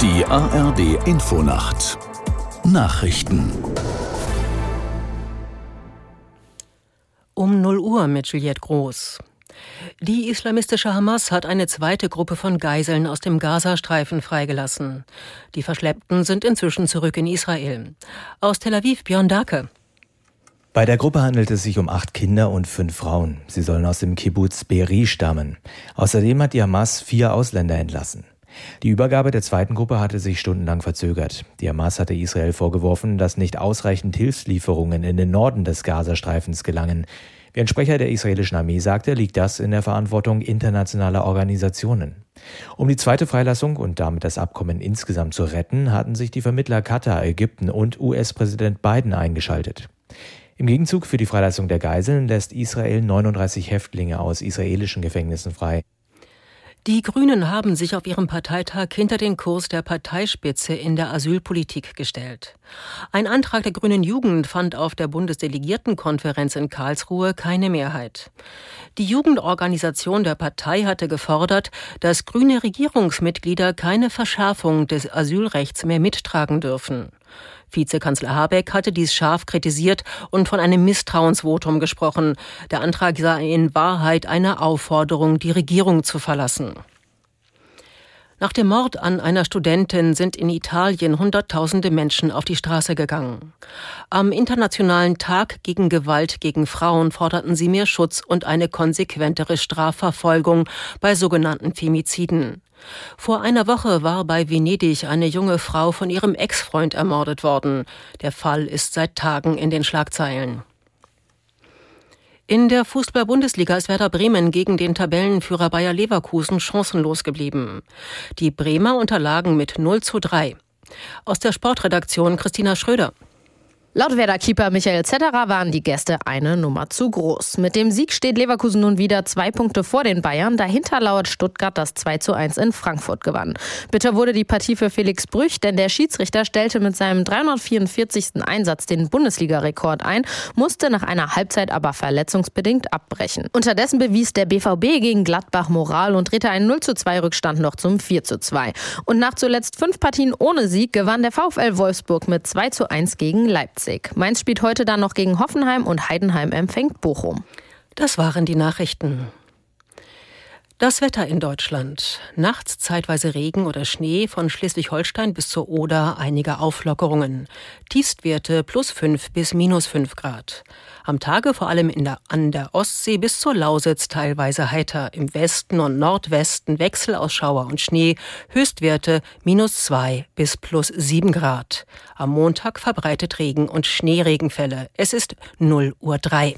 Die ARD Infonacht Nachrichten Um 0 Uhr mit Juliette Groß. Die islamistische Hamas hat eine zweite Gruppe von Geiseln aus dem Gazastreifen freigelassen. Die Verschleppten sind inzwischen zurück in Israel. Aus Tel Aviv Björn Dake. Bei der Gruppe handelt es sich um acht Kinder und fünf Frauen. Sie sollen aus dem Kibbutz Beri stammen. Außerdem hat die Hamas vier Ausländer entlassen. Die Übergabe der zweiten Gruppe hatte sich stundenlang verzögert. Die Hamas hatte Israel vorgeworfen, dass nicht ausreichend Hilfslieferungen in den Norden des Gazastreifens gelangen. Wie ein Sprecher der israelischen Armee sagte, liegt das in der Verantwortung internationaler Organisationen. Um die zweite Freilassung und damit das Abkommen insgesamt zu retten, hatten sich die Vermittler Katar, Ägypten und US-Präsident Biden eingeschaltet. Im Gegenzug für die Freilassung der Geiseln lässt Israel 39 Häftlinge aus israelischen Gefängnissen frei. Die Grünen haben sich auf ihrem Parteitag hinter den Kurs der Parteispitze in der Asylpolitik gestellt. Ein Antrag der Grünen Jugend fand auf der Bundesdelegiertenkonferenz in Karlsruhe keine Mehrheit. Die Jugendorganisation der Partei hatte gefordert, dass grüne Regierungsmitglieder keine Verschärfung des Asylrechts mehr mittragen dürfen. Vizekanzler Habeck hatte dies scharf kritisiert und von einem Misstrauensvotum gesprochen. Der Antrag sei in Wahrheit eine Aufforderung, die Regierung zu verlassen. Nach dem Mord an einer Studentin sind in Italien Hunderttausende Menschen auf die Straße gegangen. Am Internationalen Tag gegen Gewalt gegen Frauen forderten sie mehr Schutz und eine konsequentere Strafverfolgung bei sogenannten Femiziden. Vor einer Woche war bei Venedig eine junge Frau von ihrem Ex-Freund ermordet worden. Der Fall ist seit Tagen in den Schlagzeilen. In der Fußball-Bundesliga ist Werder Bremen gegen den Tabellenführer Bayer Leverkusen chancenlos geblieben. Die Bremer unterlagen mit 0 zu 3. Aus der Sportredaktion Christina Schröder. Laut Werder-Keeper Michael Zetterer waren die Gäste eine Nummer zu groß. Mit dem Sieg steht Leverkusen nun wieder zwei Punkte vor den Bayern. Dahinter lauert Stuttgart, das 2 zu 1 in Frankfurt gewann. Bitter wurde die Partie für Felix Brüch, denn der Schiedsrichter stellte mit seinem 344. Einsatz den Bundesliga-Rekord ein, musste nach einer Halbzeit aber verletzungsbedingt abbrechen. Unterdessen bewies der BVB gegen Gladbach Moral und drehte einen 0 zu 2 Rückstand noch zum 4 zu 2. Und nach zuletzt fünf Partien ohne Sieg gewann der VfL Wolfsburg mit 2 zu 1 gegen Leipzig. Leipzig. Mainz spielt heute dann noch gegen Hoffenheim und Heidenheim empfängt Bochum. Das waren die Nachrichten. Das Wetter in Deutschland. Nachts zeitweise Regen oder Schnee von Schleswig-Holstein bis zur Oder einige Auflockerungen. Tiefstwerte plus 5 bis minus 5 Grad. Am Tage vor allem der, an der Ostsee bis zur Lausitz teilweise heiter. Im Westen und Nordwesten Wechsel aus Schauer und Schnee. Höchstwerte minus 2 bis plus 7 Grad. Am Montag verbreitet Regen und Schneeregenfälle. Es ist 0 Uhr 3.